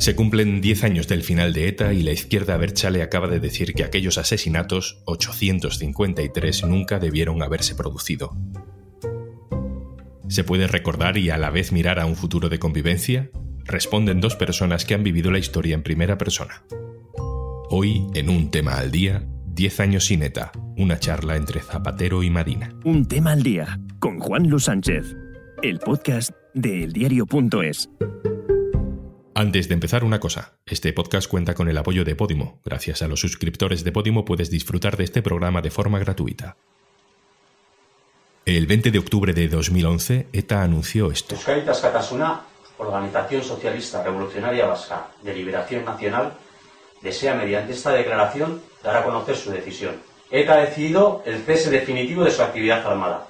Se cumplen 10 años del final de ETA y la izquierda Berchale acaba de decir que aquellos asesinatos, 853, nunca debieron haberse producido. ¿Se puede recordar y a la vez mirar a un futuro de convivencia? Responden dos personas que han vivido la historia en primera persona. Hoy, en un tema al día, 10 años sin ETA, una charla entre Zapatero y Marina. Un tema al día, con Juan Luis Sánchez, el podcast de eldiario.es. Antes de empezar una cosa, este podcast cuenta con el apoyo de Podimo. Gracias a los suscriptores de Podimo puedes disfrutar de este programa de forma gratuita. El 20 de octubre de 2011, ETA anunció esto. Euskaritas Katasuna, Organización Socialista Revolucionaria Vasca de Liberación Nacional, desea mediante esta declaración dar a conocer su decisión. ETA ha decidido el cese definitivo de su actividad armada.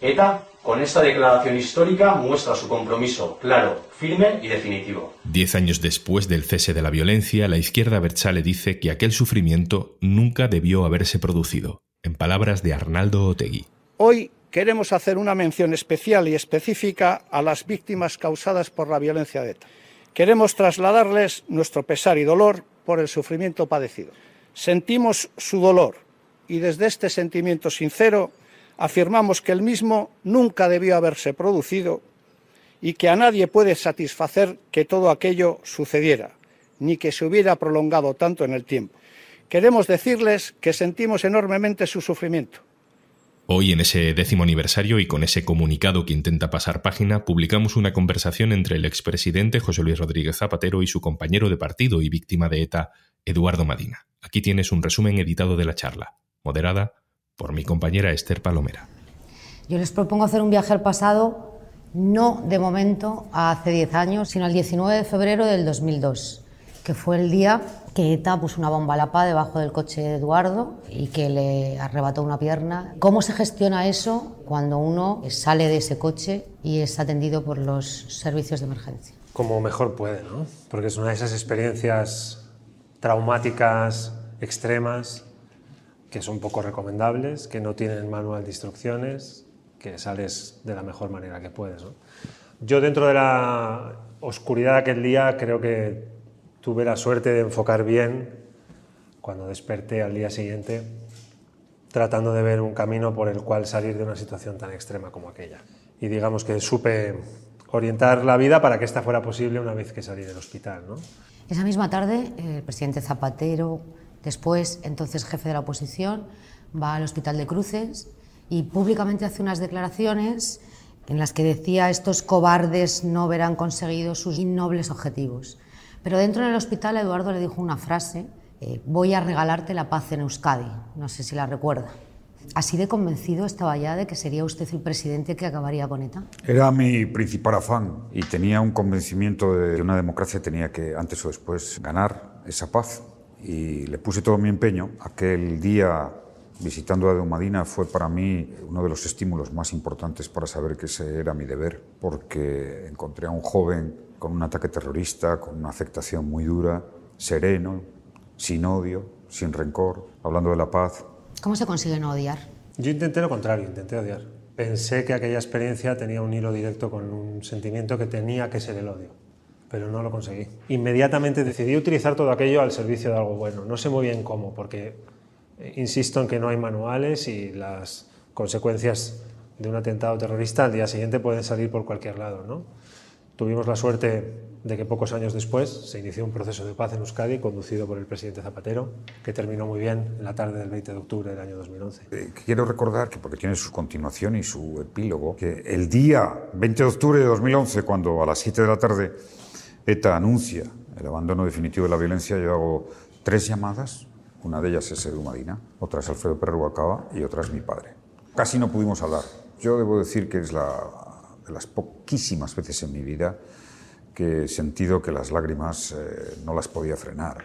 ETA con esta declaración histórica muestra su compromiso claro, firme y definitivo. Diez años después del cese de la violencia, la izquierda Berchale dice que aquel sufrimiento nunca debió haberse producido, en palabras de Arnaldo Otegui. Hoy queremos hacer una mención especial y específica a las víctimas causadas por la violencia de ETA. Queremos trasladarles nuestro pesar y dolor por el sufrimiento padecido. Sentimos su dolor y desde este sentimiento sincero afirmamos que el mismo nunca debió haberse producido y que a nadie puede satisfacer que todo aquello sucediera, ni que se hubiera prolongado tanto en el tiempo. Queremos decirles que sentimos enormemente su sufrimiento. Hoy, en ese décimo aniversario y con ese comunicado que intenta pasar página, publicamos una conversación entre el expresidente José Luis Rodríguez Zapatero y su compañero de partido y víctima de ETA, Eduardo Madina. Aquí tienes un resumen editado de la charla, moderada por mi compañera Esther Palomera. Yo les propongo hacer un viaje al pasado, no de momento a hace 10 años, sino al 19 de febrero del 2002, que fue el día que ETA puso una bomba a la paz debajo del coche de Eduardo y que le arrebató una pierna. ¿Cómo se gestiona eso cuando uno sale de ese coche y es atendido por los servicios de emergencia? Como mejor puede, ¿no? Porque es una de esas experiencias traumáticas, extremas, que son poco recomendables, que no tienen manual de instrucciones, que sales de la mejor manera que puedes. Yo dentro de la oscuridad de aquel día creo que tuve la suerte de enfocar bien cuando desperté al día siguiente, tratando de ver un camino por el cual salir de una situación tan extrema como aquella. Y digamos que supe orientar la vida para que esta fuera posible una vez que salí del hospital. Esa misma tarde, el presidente Zapatero, Después, entonces jefe de la oposición, va al Hospital de Cruces y públicamente hace unas declaraciones en las que decía estos cobardes no verán conseguido sus innobles objetivos. Pero dentro del hospital Eduardo le dijo una frase, eh, voy a regalarte la paz en Euskadi, no sé si la recuerda. ¿Así de convencido estaba ya de que sería usted el presidente que acabaría con ETA? Era mi principal afán y tenía un convencimiento de que una democracia tenía que, antes o después, ganar esa paz y le puse todo mi empeño. Aquel día visitando a Madina fue para mí uno de los estímulos más importantes para saber que ese era mi deber, porque encontré a un joven con un ataque terrorista, con una afectación muy dura, sereno, sin odio, sin rencor, hablando de la paz. ¿Cómo se consigue no odiar? Yo intenté lo contrario, intenté odiar. Pensé que aquella experiencia tenía un hilo directo con un sentimiento que tenía que ser el odio pero no lo conseguí. Inmediatamente decidí utilizar todo aquello al servicio de algo bueno. No sé muy bien cómo, porque eh, insisto en que no hay manuales y las consecuencias de un atentado terrorista al día siguiente pueden salir por cualquier lado. ¿no? Tuvimos la suerte de que pocos años después se inició un proceso de paz en Euskadi conducido por el presidente Zapatero, que terminó muy bien en la tarde del 20 de octubre del año 2011. Eh, quiero recordar que, porque tiene su continuación y su epílogo, que el día 20 de octubre de 2011, cuando a las 7 de la tarde ETA anuncia el abandono definitivo de la violencia, yo hago tres llamadas, una de ellas es Edu Madina, otra es Alfredo Perro Acaba y otra es mi padre. Casi no pudimos hablar. Yo debo decir que es la, de las poquísimas veces en mi vida que he sentido que las lágrimas eh, no las podía frenar.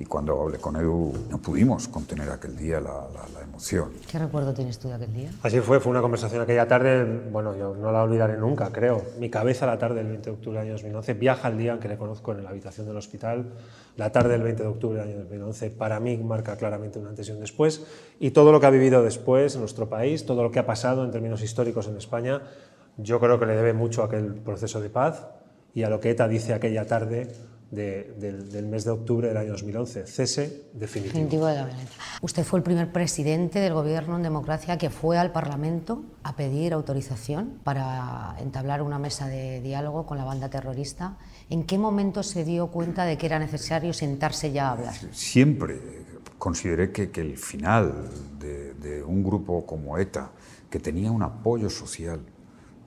Y cuando hablé con Edu, no pudimos contener aquel día la, emoción. ¿Qué recuerdo tienes tú de aquel día? Así fue, fue una conversación aquella tarde, bueno, yo no la olvidaré nunca, creo. Mi cabeza la tarde del 20 de octubre del año 2011 viaja al día en que le conozco en la habitación del hospital. La tarde del 20 de octubre del año 2011 para mí marca claramente un antes y un después. Y todo lo que ha vivido después en nuestro país, todo lo que ha pasado en términos históricos en España, yo creo que le debe mucho a aquel proceso de paz y a lo que ETA dice aquella tarde del, mes de octubre del año 2011. Cese definitivo. definitivo de la violencia. Usted fue el primer presidente del gobierno en democracia que fue al Parlamento a pedir autorización para entablar una mesa de diálogo con la banda terrorista. ¿En qué momento se dio cuenta de que era necesario sentarse ya a hablar? Siempre consideré que, que el final de, de un grupo como ETA, que tenía un apoyo social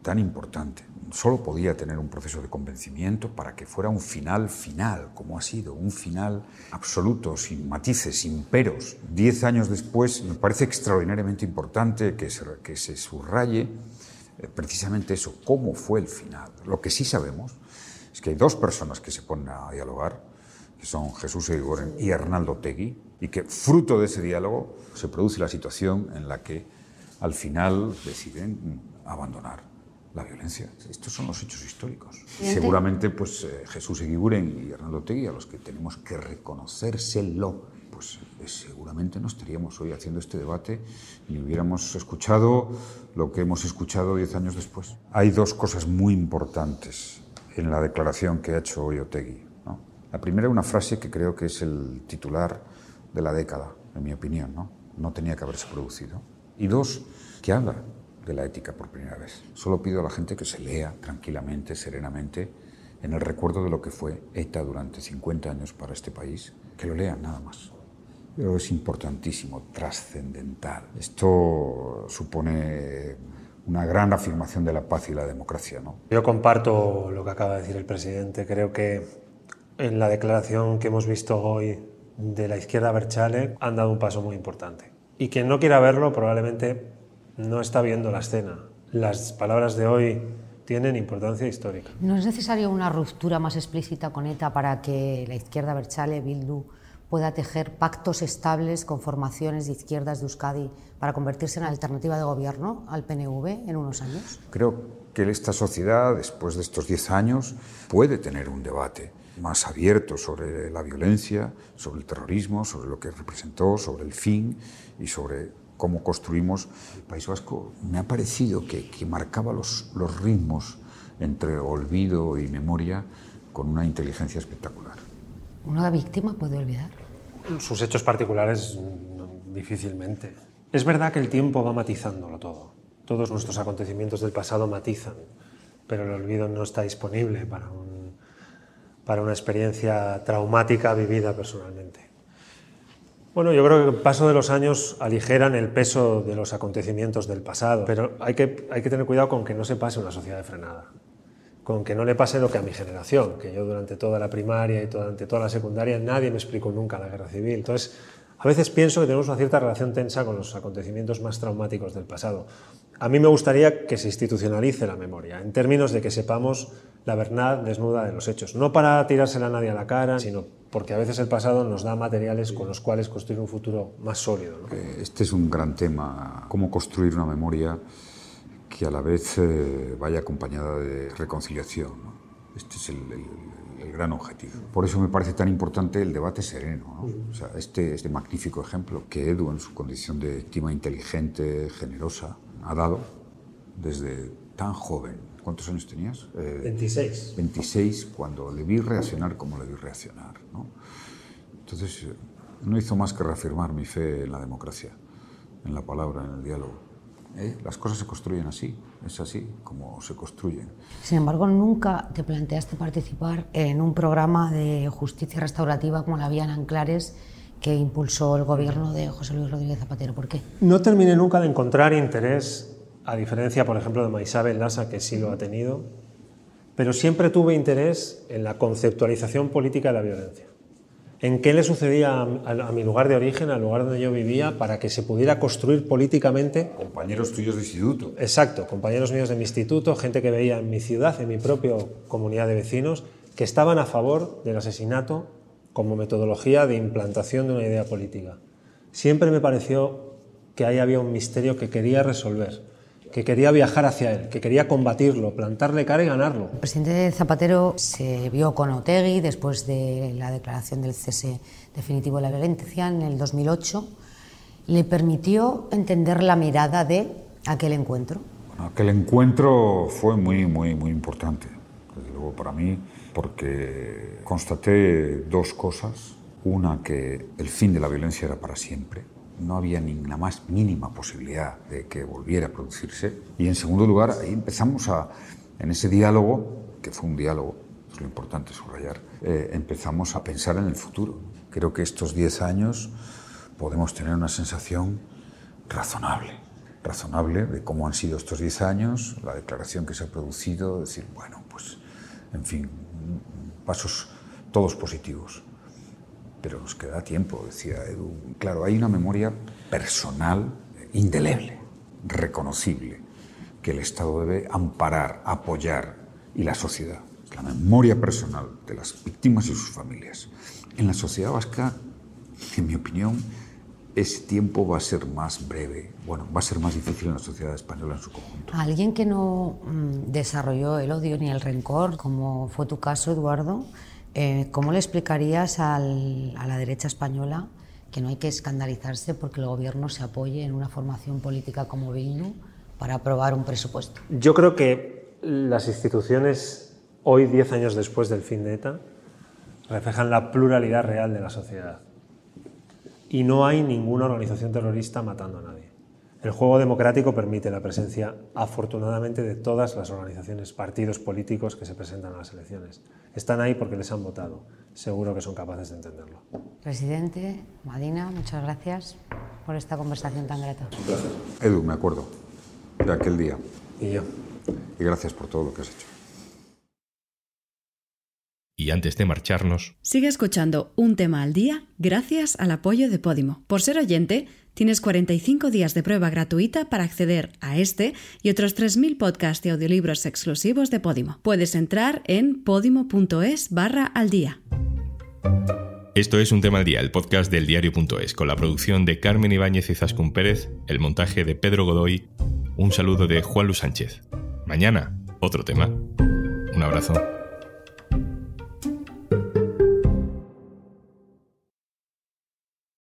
tan importante, solo podía tener un proceso de convencimiento para que fuera un final final, como ha sido, un final absoluto, sin matices, sin peros. Diez años después, me parece extraordinariamente importante que se, que subraye eh, precisamente eso, cómo fue el final. Lo que sí sabemos es que hay dos personas que se ponen a dialogar, que son Jesús Eguiguren y Hernaldo Tegui, y que fruto de ese diálogo se produce la situación en la que al final deciden abandonar la violencia. Estos son los hechos históricos. Seguramente, pues eh, Jesús Eguiguren y Hernando Tegui, a los que tenemos que reconocérselo, pues eh, seguramente no estaríamos hoy haciendo este debate ni hubiéramos escuchado lo que hemos escuchado diez años después. Hay dos cosas muy importantes en la declaración que ha hecho hoy Otegui. ¿no? La primera, una frase que creo que es el titular de la década, en mi opinión. No, no tenía que haberse producido. Y dos, que habla de la ética por primera vez. Solo pido a la gente que se lea tranquilamente, serenamente, en el recuerdo de lo que fue ETA durante 50 años para este país, que lo lean nada más. Pero es importantísimo, trascendental. Esto supone una gran afirmación de la paz y la democracia. ¿no? Yo comparto lo que acaba de decir el presidente. Creo que en la declaración que hemos visto hoy de la izquierda Berchale han dado un paso muy importante. Y quien no quiera verlo probablemente no está viendo la escena. Las palabras de hoy tienen importancia histórica. ¿No es necesaria una ruptura más explícita con ETA para que la izquierda Berchale, Bildu, pueda tejer pactos estables con formaciones de izquierdas de Euskadi para convertirse en alternativa de gobierno al PNV en unos años? Creo que esta sociedad, después de estos 10 años, puede tener un debate más abierto sobre la violencia, sobre el terrorismo, sobre lo que representó, sobre el fin y sobre cómo construimos el País Vasco, me ha parecido que, marcaba los, los ritmos entre olvido y memoria con una inteligencia espectacular. ¿Una víctima puede olvidar? Sus hechos particulares difícilmente. Es verdad que el tiempo va matizándolo todo. Todos nuestros acontecimientos del pasado matizan, pero el olvido no está disponible para, un, para una experiencia traumática vivida personalmente. Bueno, yo creo que el paso de los años aligeran el peso de los acontecimientos del pasado, pero hay que, hay que tener cuidado con que no se pase una sociedad de frenada, con que no le pase lo que a mi generación, que yo durante toda la primaria y durante toda la secundaria nadie me explicó nunca la guerra civil. Entonces, a veces pienso que tenemos una cierta relación tensa con los acontecimientos más traumáticos del pasado. A mí me gustaría que se institucionalice la memoria, en términos de que sepamos la verdad desnuda de los hechos, no para tirársela a nadie a la cara, sino porque a veces el pasado nos da materiales con los cuales construir un futuro más sólido. Eh, este es un gran tema, cómo construir una memoria que a la vez eh, vaya acompañada de reconciliación. Este es el, gran objetivo. Por eso me parece tan importante el debate sereno. O sea, este, este magnífico ejemplo que Edu, en su condición de víctima inteligente, generosa, ha dado desde tan joven. ¿Cuántos años tenías? 26. 26, cuando le vi reaccionar como le vi reaccionar. Entonces, eh, no hizo más que reafirmar mi fe en la democracia, en la palabra, en el diálogo. ¿Eh? Las cosas se construyen así, es así como se construyen. Sin embargo, nunca te planteaste participar en un programa de justicia restaurativa como la había en Anclares que impulsó el gobierno de José Luis Rodríguez Zapatero. ¿Por qué? No terminé nunca de encontrar interés, a diferencia, por ejemplo, de Maisabel Lassa, que sí lo ha tenido, pero siempre tuve interés en la conceptualización política de la violencia en qué le sucedía a, mi lugar de origen, al lugar donde yo vivía, para que se pudiera construir políticamente. Compañeros tuyos de instituto. Exacto, compañeros míos de mi instituto, gente que veía en mi ciudad, en mi propia comunidad de vecinos, que estaban a favor del asesinato como metodología de implantación de una idea política. Siempre me pareció que ahí había un misterio que quería resolver que quería viajar hacia él, que quería combatirlo, plantarle cara y ganarlo. El presidente Zapatero se vio con Otegui después de la declaración del cese definitivo de la violencia en el 2008. ¿Le permitió entender la mirada de aquel encuentro? aquel encuentro fue muy, muy, muy importante, desde luego para mí, porque constaté dos cosas. Una, que el fin de la violencia era para siempre, no había ni la más mínima posibilidad de que volviera a producirse. Y en segundo lugar, ahí empezamos a, en ese diálogo, que fue un diálogo, es lo importante subrayar, eh, empezamos a pensar en el futuro. Creo que estos 10 años podemos tener una sensación razonable, razonable de cómo han sido estos 10 años, la declaración que se ha producido, decir, bueno, pues, en fin, pasos todos positivos. Pero nos queda tiempo, decía Edu. Claro, hay una memoria personal indeleble, reconocible, que el Estado debe amparar, apoyar, y la sociedad, la memoria personal de las víctimas y sus familias. En la sociedad vasca, en mi opinión, ese tiempo va a ser más breve, bueno, va a ser más difícil en la sociedad española en su conjunto. Alguien que no mm, desarrolló el odio ni el rencor, como fue tu caso, Eduardo, eh, ¿cómo le explicarías a la derecha española que no hay que escandalizarse porque el gobierno se apoye en una formación política como Bildu para aprobar un presupuesto? Yo creo que las instituciones, hoy, diez años después del fin de ETA, reflejan la pluralidad real de la sociedad y no hay ninguna organización terrorista matando a nadie. El juego democrático permite la presencia, afortunadamente, de todas las organizaciones, partidos políticos que se presentan a las elecciones. Están ahí porque les han votado. Seguro que son capaces de entenderlo. Presidente, Madina, muchas gracias por esta conversación tan grata. Edu, me acuerdo de aquel día. Y yo. Y gracias por todo lo que has hecho. Y antes de marcharnos, Sigue escuchando un tema al día gracias al apoyo de Podimo. Por ser oyente, tienes 45 días de prueba gratuita para acceder a este y otros 3.000 podcasts y audiolibros exclusivos de Podimo. Puedes entrar en podimo.es barra al día. esto es Un tema al día, el podcast del diario.es, con la producción de Carmen Ibáñez y Zascún Pérez, el montaje de Pedro Godoy, un saludo de Juan Luis Sánchez. Mañana, otro tema. Un abrazo.